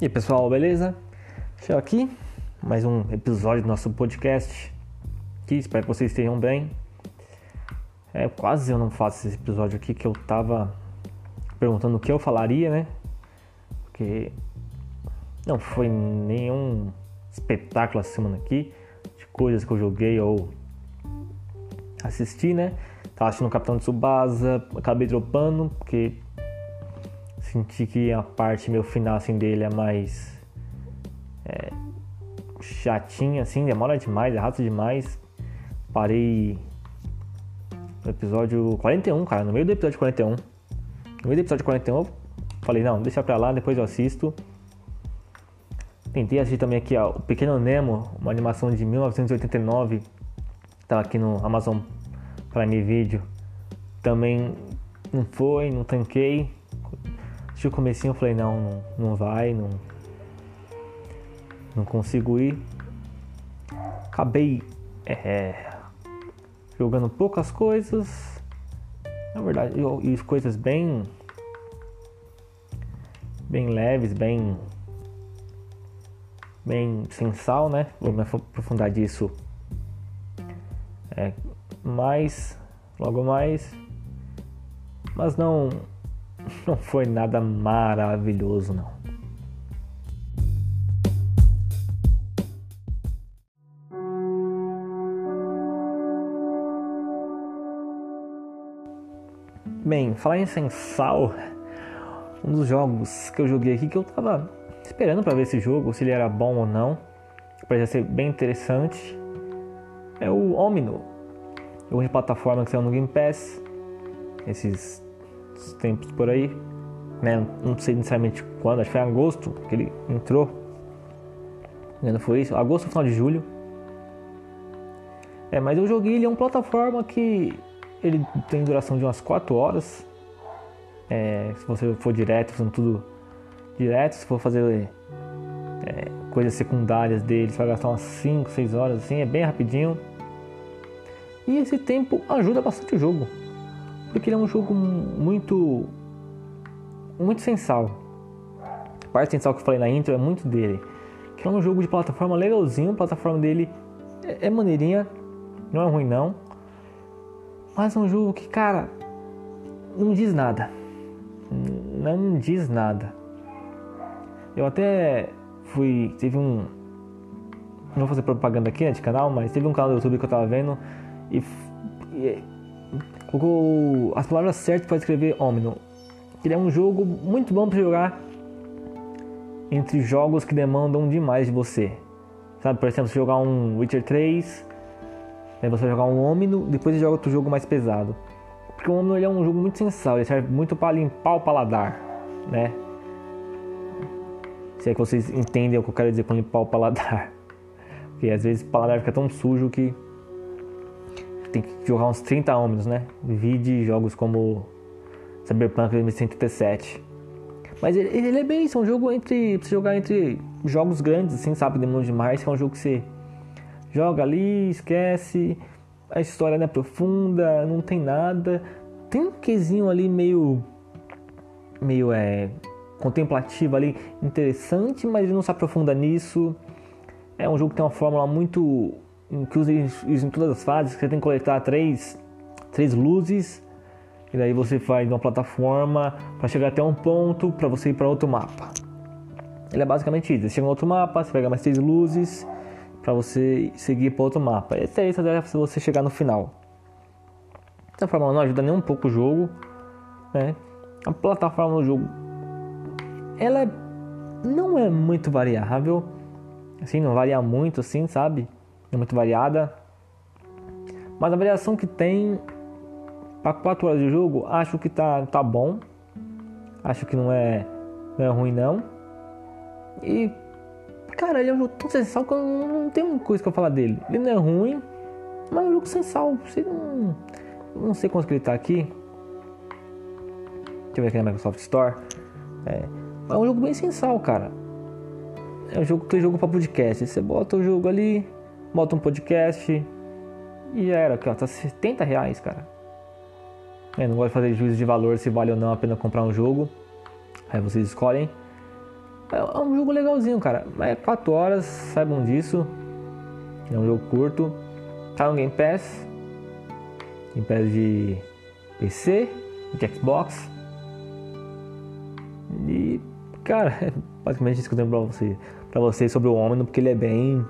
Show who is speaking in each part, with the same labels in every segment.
Speaker 1: E aí pessoal, beleza? Chegou aqui mais um episódio do nosso podcast. Que espero que vocês estejam bem. É, quase eu não faço esse episódio aqui que eu tava perguntando o que eu falaria, né? Porque não foi nenhum espetáculo essa semana aqui de coisas que eu joguei ou assisti, né? Tava assistindo o Capitão Tsubasa, acabei dropando porque senti que a parte meu final assim dele é mais é, chatinha assim, demora demais, é rápido demais. Parei no episódio 41, cara, no meio do episódio 41. No meio do episódio 41 eu falei, não, deixa pra lá, depois eu assisto. Tentei assistir também aqui ó, o Pequeno Nemo, uma animação de 1989. Tava aqui no Amazon Prime Video. Também não foi, não tanquei. O comecinho, eu falei, não, não, não vai, não, não consigo ir. Acabei é, jogando poucas coisas. Na verdade, e coisas bem bem leves, bem bem sensal, né? Vou me aprofundar disso é, mais, logo mais. Mas não, não foi nada maravilhoso, não. Bem, falar em sensal, um dos jogos que eu joguei aqui que eu tava esperando para ver esse jogo, se ele era bom ou não. Parecia ser bem interessante. É o Omino, jogo de plataforma que saiu no Game Pass esses tempos por aí. Né? Não sei necessariamente quando, acho que foi em agosto que ele entrou. Não foi isso? Agosto, final de julho. É, mas eu joguei ele é uma plataforma que ele tem duração de umas 4 horas. É, se você for direto, fazendo tudo direto, se for fazer é, coisas secundárias dele, você vai gastar umas 5, 6 horas assim, é bem rapidinho. E esse tempo ajuda bastante o jogo, porque ele é um jogo muito muito sensal. A parte sensal que eu falei na intro é muito dele. Que é um jogo de plataforma legalzinho, a plataforma dele é, é maneirinha, não é ruim não. Mas é um jogo que, cara, não diz nada. Não diz nada. Eu até fui. Teve um. Não vou fazer propaganda aqui né, de canal, mas teve um canal do YouTube que eu tava vendo e, e colocou as palavras certas para escrever Omino. Ele é um jogo muito bom para jogar entre jogos que demandam demais de você. Sabe, por exemplo, se jogar um Witcher 3, aí você vai jogar um Omino, depois você joga outro jogo mais pesado. Porque o Omino é um jogo muito sensal, ele serve muito para limpar o paladar, né? Se é que vocês entendem o que eu quero dizer com limpar o paladar. Porque às vezes o paladar fica tão sujo que tem que jogar uns 30 homens, né? Vide jogos como Cyberpunk 2077. Mas ele, ele, é bem isso, é um jogo entre. Pra você jogar entre jogos grandes, assim, sabe? Demônio de Mars, que é um jogo que você joga ali, esquece, a história não é profunda, não tem nada. Tem um quesinho ali meio. meio é contemplativa ali, interessante, mas ele não se aprofunda nisso. É um jogo que tem uma fórmula muito. Usa isso em todas as fases, você tem que coletar três, três luzes, e daí você faz uma plataforma para chegar até um ponto para você ir para outro mapa. Ele é basicamente isso. Você chega em outro mapa, você pega mais três luzes para você seguir para outro mapa. Esse é isso até você chegar no final. Essa fórmula não ajuda nem um pouco o jogo, né? A plataforma do jogo ela é, não é muito variável, assim, não varia muito, assim, sabe? É muito variada. Mas a variação que tem para 4 horas de jogo, acho que tá, tá bom. Acho que não é, não é ruim, não. E, cara, ele é um jogo tão sensacional que eu não, tenho coisa que eu falar dele. Ele não é ruim, mas é um jogo sensacional. Você não, não sei quanto que ele tá aqui. Deixa eu ver aqui na Microsoft Store. É, é um jogo bem sensal, cara. É um jogo que jogo para podcast. Você bota o jogo ali, bota um podcast e era, ó, tá 70 reais, cara. Eu não gosto de fazer juízo de valor se vale ou não a pena comprar um jogo. Aí vocês escolhem. É um jogo legalzinho, cara. É 4 horas, saibam disso. É um jogo curto. Tá no Game Pass. Game Pass de PC, de Xbox. E, cara, é basicamente isso que eu tenho pra, você, pra vocês sobre o Omino, porque ele é bem.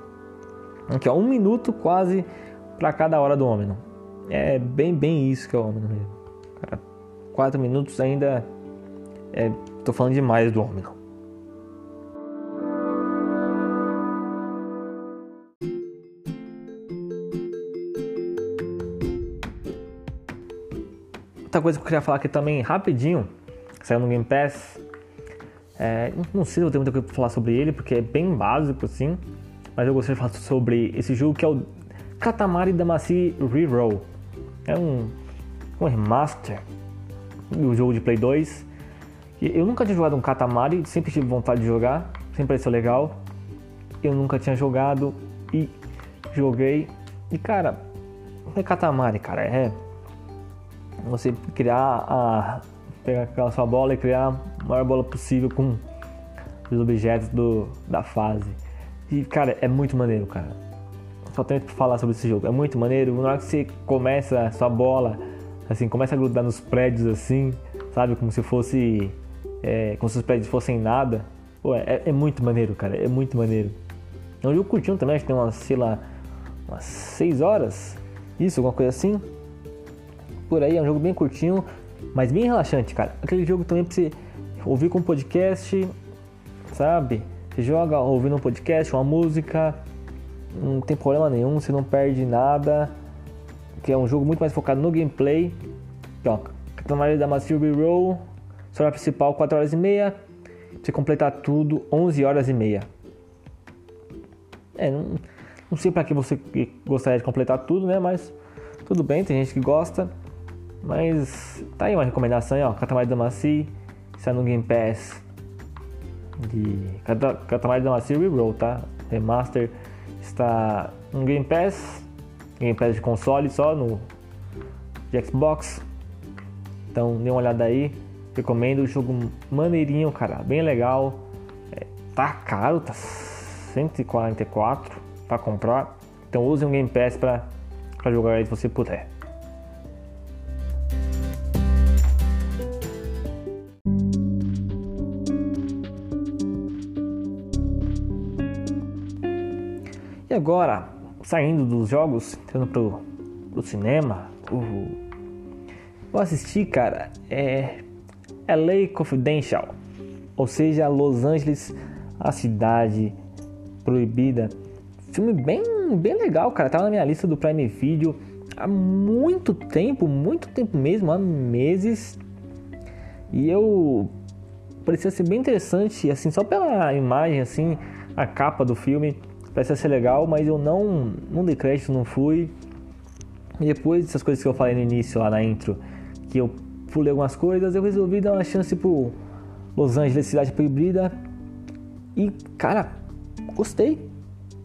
Speaker 1: Aqui, ó, um minuto quase pra cada hora do Omino. É bem, bem isso que é o Omino mesmo. Cara, quatro minutos ainda. É, tô falando demais do Omino. Outra coisa que eu queria falar aqui também, rapidinho, saiu no Game Pass. É, não sei se eu tenho muita coisa pra falar sobre ele, porque é bem básico assim. Mas eu gostaria de falar sobre esse jogo que é o Katamari Damacy Reroll. É um, um remaster do jogo de Play 2. Eu nunca tinha jogado um Katamari, sempre tive vontade de jogar, sempre pareceu legal. Eu nunca tinha jogado e joguei. E cara, é Katamari, cara, é você criar a pegar aquela sua bola e criar a maior bola possível com os objetos do, da fase. E cara, é muito maneiro, cara. Só tenho que falar sobre esse jogo. É muito maneiro. Na hora que você começa a sua bola, assim, começa a grudar nos prédios assim, sabe? Como se fosse. É, como se os prédios fossem nada. Pô, é, é, muito maneiro, cara. É muito maneiro. É um jogo curtinho também, acho que tem umas, sei lá, umas 6 horas. Isso, alguma coisa assim por aí, é um jogo bem curtinho, mas bem relaxante, cara. Aquele jogo também pra você ouvir com podcast, sabe? Você joga ouvindo um podcast, uma música, não tem problema nenhum, você não perde nada. Que é um jogo muito mais focado no gameplay. Ó, Catamari da Master Roll, história principal 4 horas e meia. Você completar tudo, 11 horas e meia. É, não, não sei para que você gostaria de completar tudo, né? Mas tudo bem, tem gente que gosta. Mas tá aí uma recomendação, ó, Katamari Damacy, está no Game Pass de Katamari Damacy Reroll, tá? Remaster está no Game Pass, Game Pass de console só, no de Xbox. Então dê uma olhada aí, recomendo o jogo maneirinho, cara, bem legal. É, tá caro, tá 144 para comprar. Então use um Game Pass para jogar aí se você puder. E agora, saindo dos jogos, entrando pro, pro cinema, o, eu assisti, cara, é LA Confidential, ou seja, Los Angeles, a cidade proibida. Filme bem, bem legal, cara. Tava na minha lista do Prime Video há muito tempo, muito tempo mesmo, há meses. E eu parecia ser bem interessante, assim, só pela imagem, assim, a capa do filme parece ser legal, mas eu não, não dei crédito, não fui. E depois dessas coisas que eu falei no início lá na intro, que eu pulei algumas coisas, eu resolvi dar uma chance pro Los Angeles Cidade Proibida. E, cara, gostei.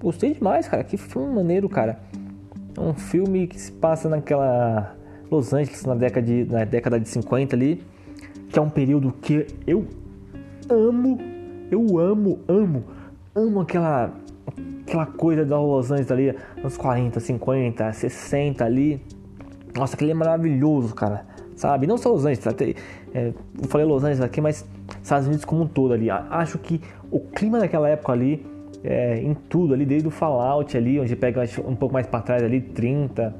Speaker 1: Gostei demais, cara. Que filme maneiro, cara. É um filme que se passa naquela Los Angeles na década de, na década de 50 ali, que é um período que eu amo, eu amo, amo, amo aquela aquela coisa da Los Angeles ali, anos 40, 50, 60 ali. Nossa, aquele é maravilhoso, cara. Sabe? Não só Los Angeles, até, é, eu falei Los Angeles aqui, mas Estados Unidos como um todo ali. Acho que o clima daquela época ali, é, em tudo ali, desde o Fallout ali, onde pega um pouco mais para trás ali, 30,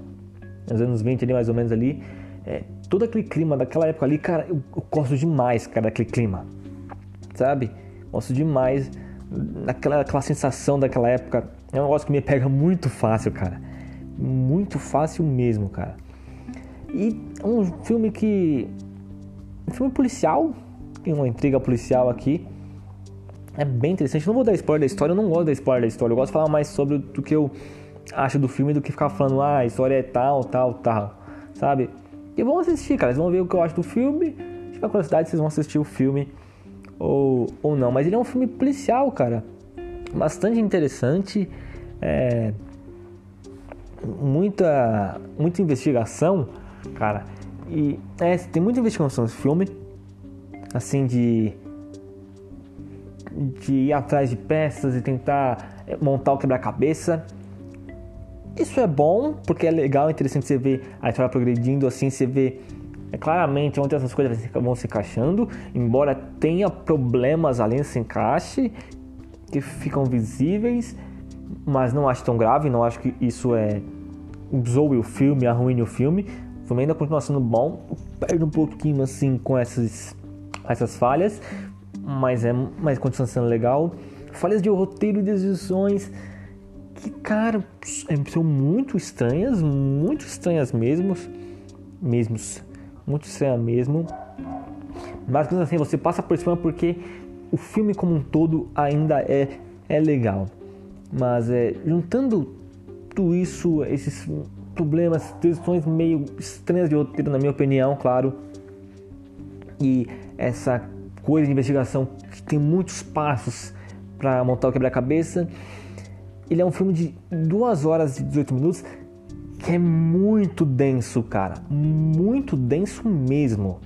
Speaker 1: nos anos 20 ali mais ou menos ali. É, todo aquele clima daquela época ali, cara, eu, eu gosto demais, cara, daquele clima. Sabe? Gosto demais naquela aquela sensação daquela época. É um negócio que me pega muito fácil, cara. Muito fácil mesmo, cara. E é um filme que. Um filme policial. Tem uma intriga policial aqui. É bem interessante. Não vou dar spoiler da história, eu não gosto da spoiler da história. Eu gosto de falar mais sobre o que eu acho do filme do que ficar falando, ah, a história é tal, tal, tal. Sabe? E vão assistir, cara. Vocês vão ver o que eu acho do filme. Se tiver curiosidade, vocês vão assistir o filme ou, ou não. Mas ele é um filme policial, cara. Bastante interessante. É, muita, muita investigação, cara. E é, tem muita investigação nesse filme. Assim, de. de ir atrás de peças e tentar eh, montar o quebra-cabeça. Isso é bom, porque é legal, é interessante você ver a história progredindo assim, você vê é, claramente onde essas coisas vão se encaixando, embora tenha problemas além desse encaixe que ficam visíveis, mas não acho tão grave, não acho que isso é zoe o filme, arruine o filme. O filme ainda continua sendo bom, perde um pouquinho assim com essas, essas falhas, mas é mas continua sendo legal. Falhas de roteiro e decisões que, cara, são muito estranhas, muito estranhas mesmo, mesmos, muito estranhas mesmo. Mas assim, você passa por cima porque o filme como um todo ainda é, é legal. Mas é, juntando tudo isso, esses problemas, decisões meio estranhas de roteiro, na minha opinião, claro, e essa coisa de investigação que tem muitos passos para montar o quebra-cabeça. Ele é um filme de 2 horas e 18 minutos que é muito denso, cara. Muito denso mesmo.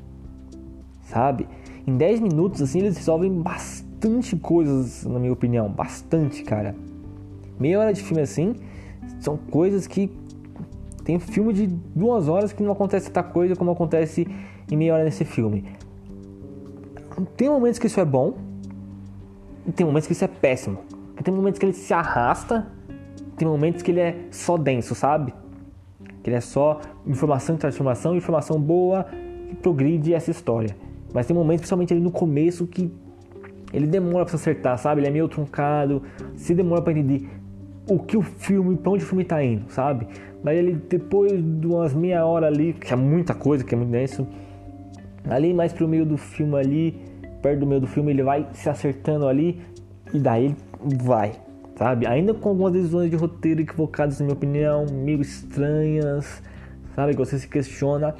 Speaker 1: Sabe? Em 10 minutos, assim, eles resolvem bastante coisas, na minha opinião. Bastante, cara. Meia hora de filme assim, são coisas que. Tem filme de duas horas que não acontece tanta coisa como acontece em meia hora nesse filme. Tem momentos que isso é bom, e tem momentos que isso é péssimo. Tem momentos que ele se arrasta, tem momentos que ele é só denso, sabe? Que é só informação e transformação, informação boa que progride essa história. Mas tem momentos, principalmente ali no começo, que ele demora para se acertar, sabe? Ele é meio truncado, se demora para entender o que o filme, para onde o filme tá indo, sabe? Daí ele, depois de umas meia hora ali, que é muita coisa, que é muito denso, ali mais pro meio do filme ali, perto do meio do filme, ele vai se acertando ali, e daí ele vai, sabe? Ainda com algumas decisões de roteiro equivocadas, na minha opinião, meio estranhas, sabe? Que você se questiona,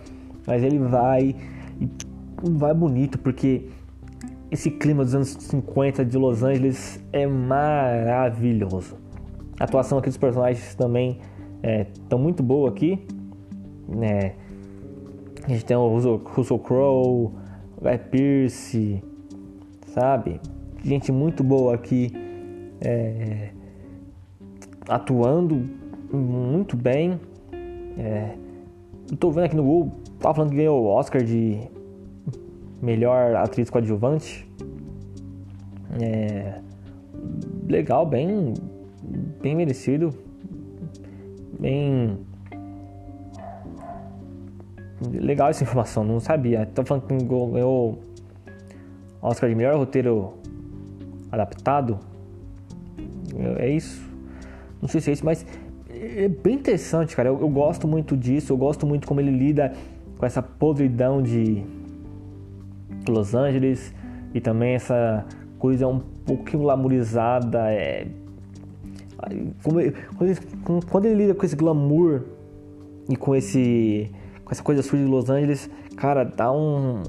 Speaker 1: mas ele vai e vai bonito, porque esse clima dos anos 50 de Los Angeles é maravilhoso. A atuação aqui dos personagens também é, muito boa aqui, né? A gente tem o Russell, Russell Crowe, Guy Pearce, sabe? Gente muito boa aqui é, atuando muito bem. É, tô vendo aqui no Google, tava falando que ganhou o Oscar de melhor atriz coadjuvante. É, legal, bem, bem merecido, bem legal essa informação, não sabia. Tô falando que ganhou Oscar de melhor roteiro adaptado. É isso. Não sei se é isso, mas é bem interessante, cara. Eu, eu, gosto muito disso. Eu gosto muito como ele lida com essa podridão de Los Angeles e também essa coisa um pouquinho glamorizada. É... Como, quando, ele, quando ele lida com esse glamour e com esse com essa coisa suja de Los Angeles, cara, dá um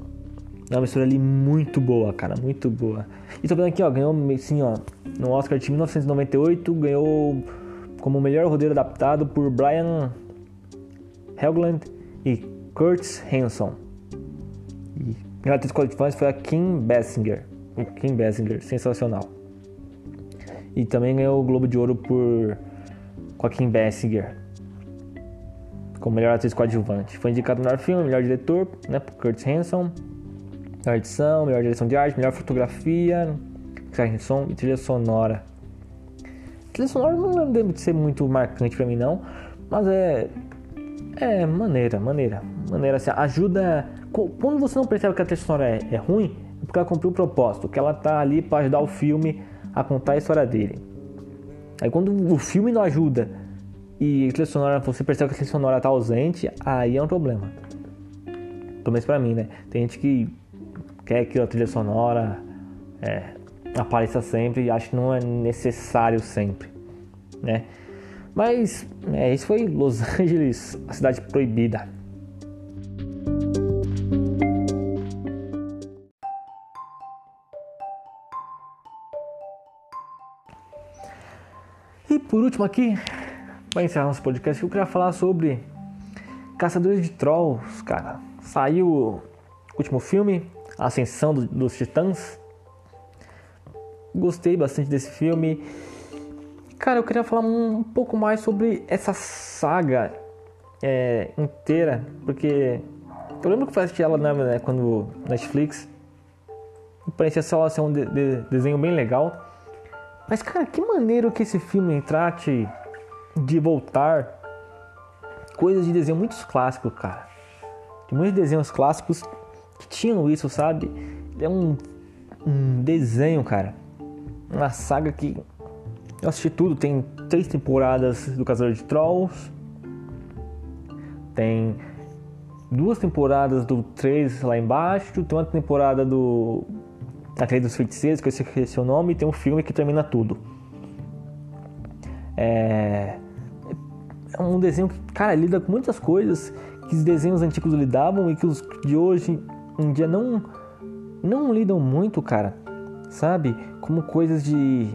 Speaker 1: é uma mistura ali muito boa, cara, muito boa. E tô vendo aqui, ó, ganhou assim, ó, no Oscar de 1998, ganhou como melhor roteiro adaptado por Brian Helgeland e Curtis Hanson. E a atriz coadjuvante foi a Kim Basinger. Kim Basinger, sensacional. E também ganhou o Globo de Ouro por com a Kim Basinger como melhor atriz coadjuvante. Foi indicado melhor filme, melhor diretor, né, por Curtis Hanson melhor edição, melhor direção de arte, melhor fotografia, de som e trilha sonora. Trilha sonora não deve ser muito marcante para mim não, mas é é maneira, maneira, maneira assim, ajuda quando você não percebe que a trilha sonora é, é ruim, é porque ela cumpriu o propósito, que ela tá ali para ajudar o filme a contar a história dele. Aí quando o filme não ajuda e a trilha sonora, você percebe que a trilha sonora tá ausente, aí é um problema. Pelo menos pra mim, né? Tem gente que quer que a trilha sonora é, apareça sempre e acho que não é necessário sempre, né? Mas é, isso foi Los Angeles, a cidade proibida. E por último aqui, para encerrar nosso podcast, eu queria falar sobre Caçadores de Trolls, cara. Saiu o último filme, Ascensão do, dos Titãs. Gostei bastante desse filme. Cara, eu queria falar um, pouco mais sobre essa saga é, inteira, porque eu lembro que eu assisti ela né, quando Netflix. Parecia só ser um de, de, desenho bem legal. Mas, cara, que maneiro que esse filme trate de voltar coisas de desenho muito clássicos, cara. De muitos desenhos clássicos que tinham isso, sabe? É um, um desenho, cara. Uma saga que eu assisti tudo. Tem três temporadas do Caçador de Trolls. Tem duas temporadas do 3 lá embaixo. Tem uma temporada do. Aquele dos feiticeiros, que eu esqueci o nome. E tem um filme que termina tudo. É. É um desenho que, cara, lida com muitas coisas que os desenhos antigos lidavam e que os de hoje em dia não não lidam muito, cara. Sabe? Como coisas de,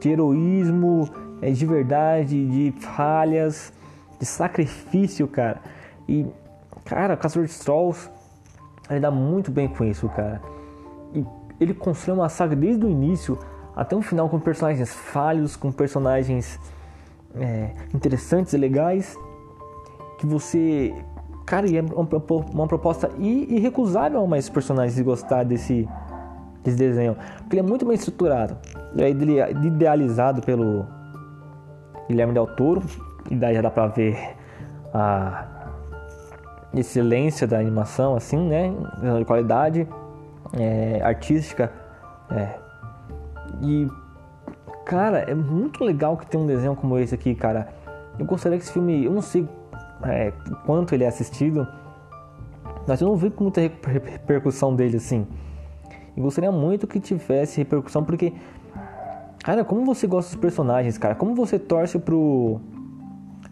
Speaker 1: de heroísmo, é, de verdade, de falhas, de sacrifício, cara. E, cara, Caçador de Trolls ele dá muito bem com isso, cara. E ele constrói uma saga desde o início até o final com personagens falhos, com personagens é, interessantes e legais que você cara, e é uma proposta irrecusável a mais personagens gostar desse, desse desenho. Porque ele é muito bem estruturado. É idealizado pelo Guilherme Del Toro. E daí já dá pra ver a excelência da animação, assim, né? De qualidade é, artística. É. E, cara, é muito legal que tem um desenho como esse aqui, cara. Eu gostaria que esse filme, eu não sei é, quanto ele é assistido, mas eu não vi muita repercussão dele assim. E gostaria muito que tivesse repercussão, porque, cara, como você gosta dos personagens, cara, como você torce pro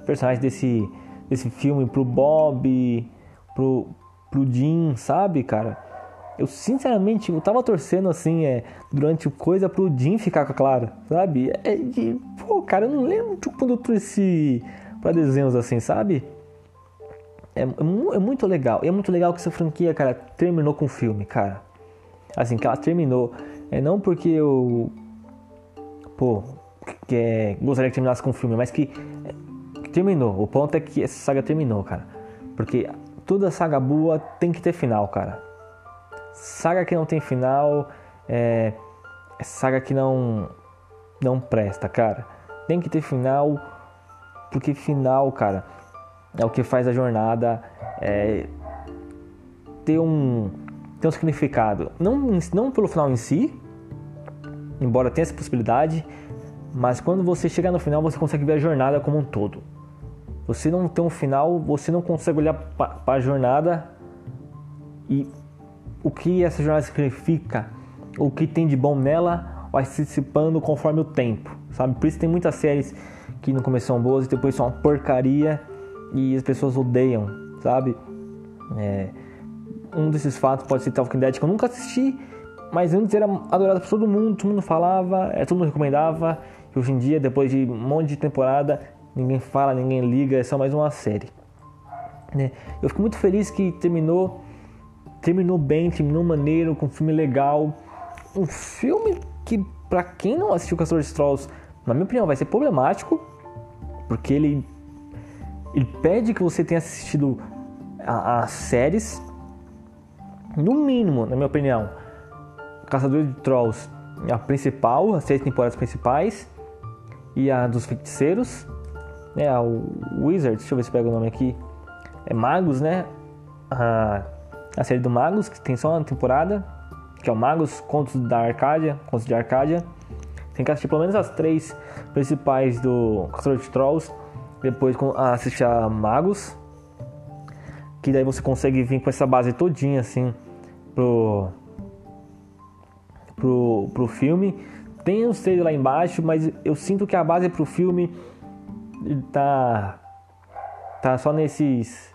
Speaker 1: personagem desse, desse filme, pro Bob, pro, pro Jim, sabe, cara? Eu sinceramente eu tava torcendo assim, é, durante coisa pro Jim ficar com a Clara, sabe? É de, pô, cara, eu não lembro de quando eu trouxe pra desenhos assim, sabe? É, é, muito legal. E é muito legal que essa franquia, cara, terminou com o filme, cara. Assim, que ela terminou. É não porque eu. Pô, que é, gostaria que terminasse com o filme, mas que, que terminou. O ponto é que essa saga terminou, cara. Porque toda saga boa tem que ter final, cara. Saga que não tem final é, é saga que não não presta, cara. Tem que ter final, porque final, cara, é o que faz a jornada é, ter, um, ter um significado. Não, não pelo final em si, embora tenha essa possibilidade, mas quando você chega no final, você consegue ver a jornada como um todo. Você não tem um final, você não consegue olhar para a jornada e o que essa jornada significa, o que tem de bom nela, vai se dissipando conforme o tempo, sabe? Por isso tem muitas séries que no começo são boas e depois são uma porcaria e as pessoas odeiam, sabe? É, um desses fatos pode ser Talking Dead que eu nunca assisti, mas antes era adorado por todo mundo, todo mundo falava, é, todo mundo recomendava, e hoje em dia, depois de um monte de temporada, ninguém fala, ninguém liga, é só mais uma série. Né? Eu fico muito feliz que terminou, terminou bem, terminou maneiro, com um filme legal, um filme que para quem não assistiu Castor de Trolls, na minha opinião, vai ser problemático, porque ele ele pede que você tenha assistido as séries, no mínimo, na minha opinião, Caçador de Trolls, a principal, as seis temporadas principais, e a dos feiticeiros, né, a Wizard, deixa eu ver se pega o nome aqui, é Magos, né, a, a série do Magos, que tem só uma temporada, que é o Magos, Contos da Arcádia, Contos de Arcádia, tem que assistir pelo menos as três principais do Caçador de Trolls, depois assistir a Magos, que daí você consegue vir com essa base todinha assim pro pro, pro filme. Tem os três lá embaixo, mas eu sinto que a base pro filme tá tá só nesses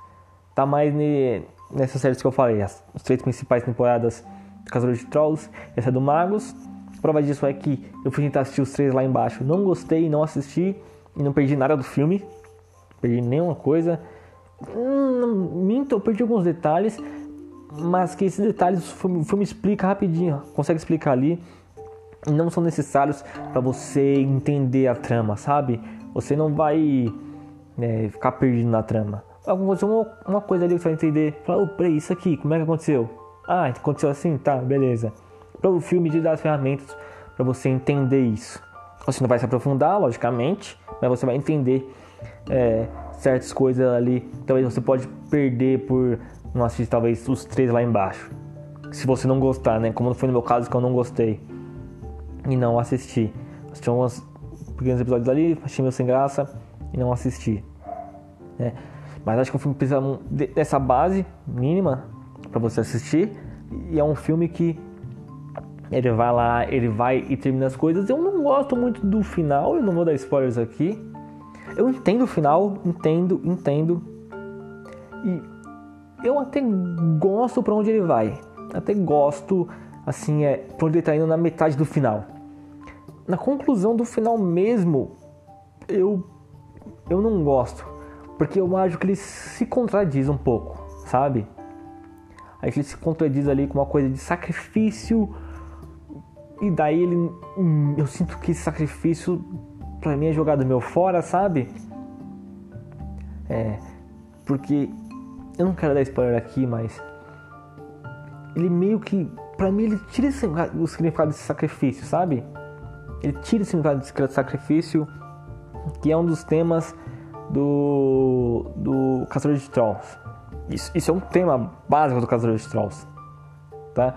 Speaker 1: tá mais ne, nessas séries que eu falei, as, as três principais temporadas do Caçador de Trolls, essa é do Magos. A prova disso é que eu fui tentar assistir os três lá embaixo, não gostei, não assisti e não perdi nada do filme perdi nenhuma coisa. Hum, minto, eu perdi alguns detalhes, mas que esses detalhes o filme, explica rapidinho, consegue explicar ali. não são necessários para você entender a trama, sabe? Você não vai né, ficar perdido na trama. Aconteceu uma, uma coisa ali que você vai entender. Fala, oh, peraí, isso aqui, como é que aconteceu? Ah, aconteceu assim? Tá, beleza. Para o filme de dar as ferramentas para você entender isso. Você não vai se aprofundar, logicamente, mas você vai entender é, certas coisas ali. Talvez você pode perder por não assistir talvez os três lá embaixo. Se você não gostar, né? Como foi no meu caso que eu não gostei e não assisti. Assisti alguns pequenos episódios ali, achei meio sem graça e não assisti. Né? Mas acho que o filme precisa dessa base mínima para você assistir. E é um filme que ele vai lá, ele vai e termina as coisas. Eu não gosto muito do final, eu não vou dar spoilers aqui. Eu entendo o final, entendo, entendo. E eu até gosto para onde ele vai. Até gosto, assim, é, pra onde ele tá indo na metade do final. Na conclusão do final mesmo, eu, eu não gosto. Porque eu acho que ele se contradiz um pouco, sabe? Aí ele se contradiz ali com uma coisa de sacrifício. E daí ele. Hum, eu sinto que esse sacrifício pra mim é jogado meu fora, sabe? É. Porque. Eu não quero dar spoiler aqui, mas. Ele meio que. Pra mim, ele tira o significado desse sacrifício, sabe? Ele tira o significado desse sacrifício, que é um dos temas do. do Caçador de Trolls. Isso, isso é um tema básico do Caçador de Trolls, tá?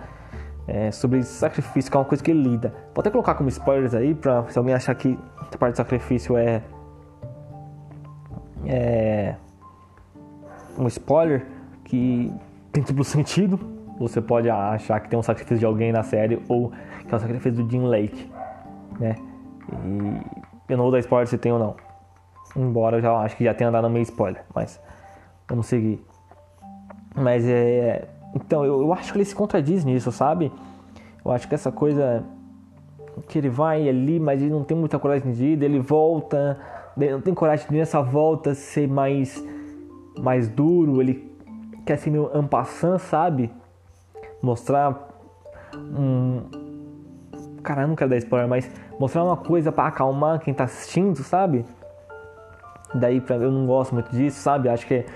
Speaker 1: É, sobre sacrifício, que é uma coisa que ele lida. Vou até colocar como spoilers aí, pra se alguém achar que a parte do sacrifício é. é. Um spoiler que tem duplo sentido. Você pode achar que tem um sacrifício de alguém na série ou que é o sacrifício do Jim Lake, né? E eu não vou dar spoiler se tem ou não. Embora eu já acho que já tenha dado meio spoiler, mas vamos seguir. Mas é. Então, eu, eu acho que ele se contradiz nisso, sabe? Eu acho que essa coisa que ele vai ali, mas ele não tem muita coragem de ir, ele volta, ele não tem coragem de nessa volta ser mais mais duro, ele quer ser meio ampassant, sabe? Mostrar um cara, eu não quero dar spoiler, mas mostrar uma coisa para acalmar quem tá assistindo, sabe? Daí eu não gosto muito disso, sabe? Acho que é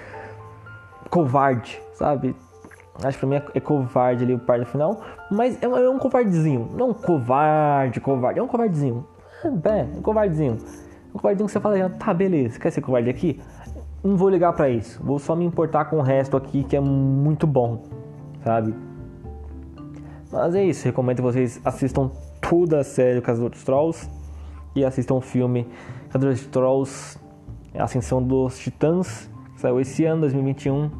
Speaker 1: covarde, sabe? Acho que pra mim é, é covarde ali o par no final. Mas é, é, um covardezinho. Não covarde, covarde. É um covardezinho. É, é, um covardezinho. Um covardezinho que você fala, tá, beleza, quer ser covarde aqui? Não vou ligar para isso. Vou só me importar com o resto aqui que é muito bom, sabe? Mas é isso. Recomendo que vocês assistam toda a série Caso dos Trolls e assistam o filme Caso dos Trolls Ascensão dos Titãs, que saiu esse ano, 2021,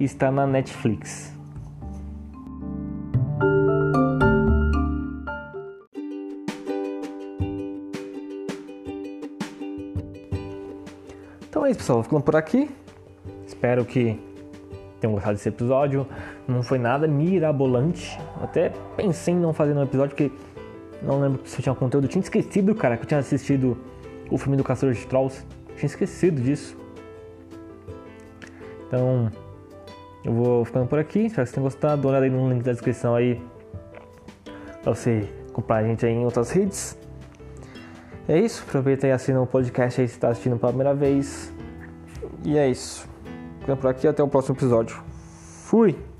Speaker 1: e está na Netflix. Então é isso, pessoal. Vou ficando por aqui. Espero que tenham gostado desse episódio. Não foi nada mirabolante. Até pensei em não fazer um episódio porque não lembro se eu tinha conteúdo. Eu tinha esquecido, cara, que eu tinha assistido o filme do Caçador de Trolls. Tinha esquecido disso. Então, eu vou ficando por aqui. Espero que vocês tenham gostado. Dá uma olhada aí no link da descrição aí pra você comprar a gente aí em outras redes. É isso. Aproveita e assina o podcast aí se está assistindo pela primeira vez. E é isso. Ficando por aqui. Até o próximo episódio. Fui!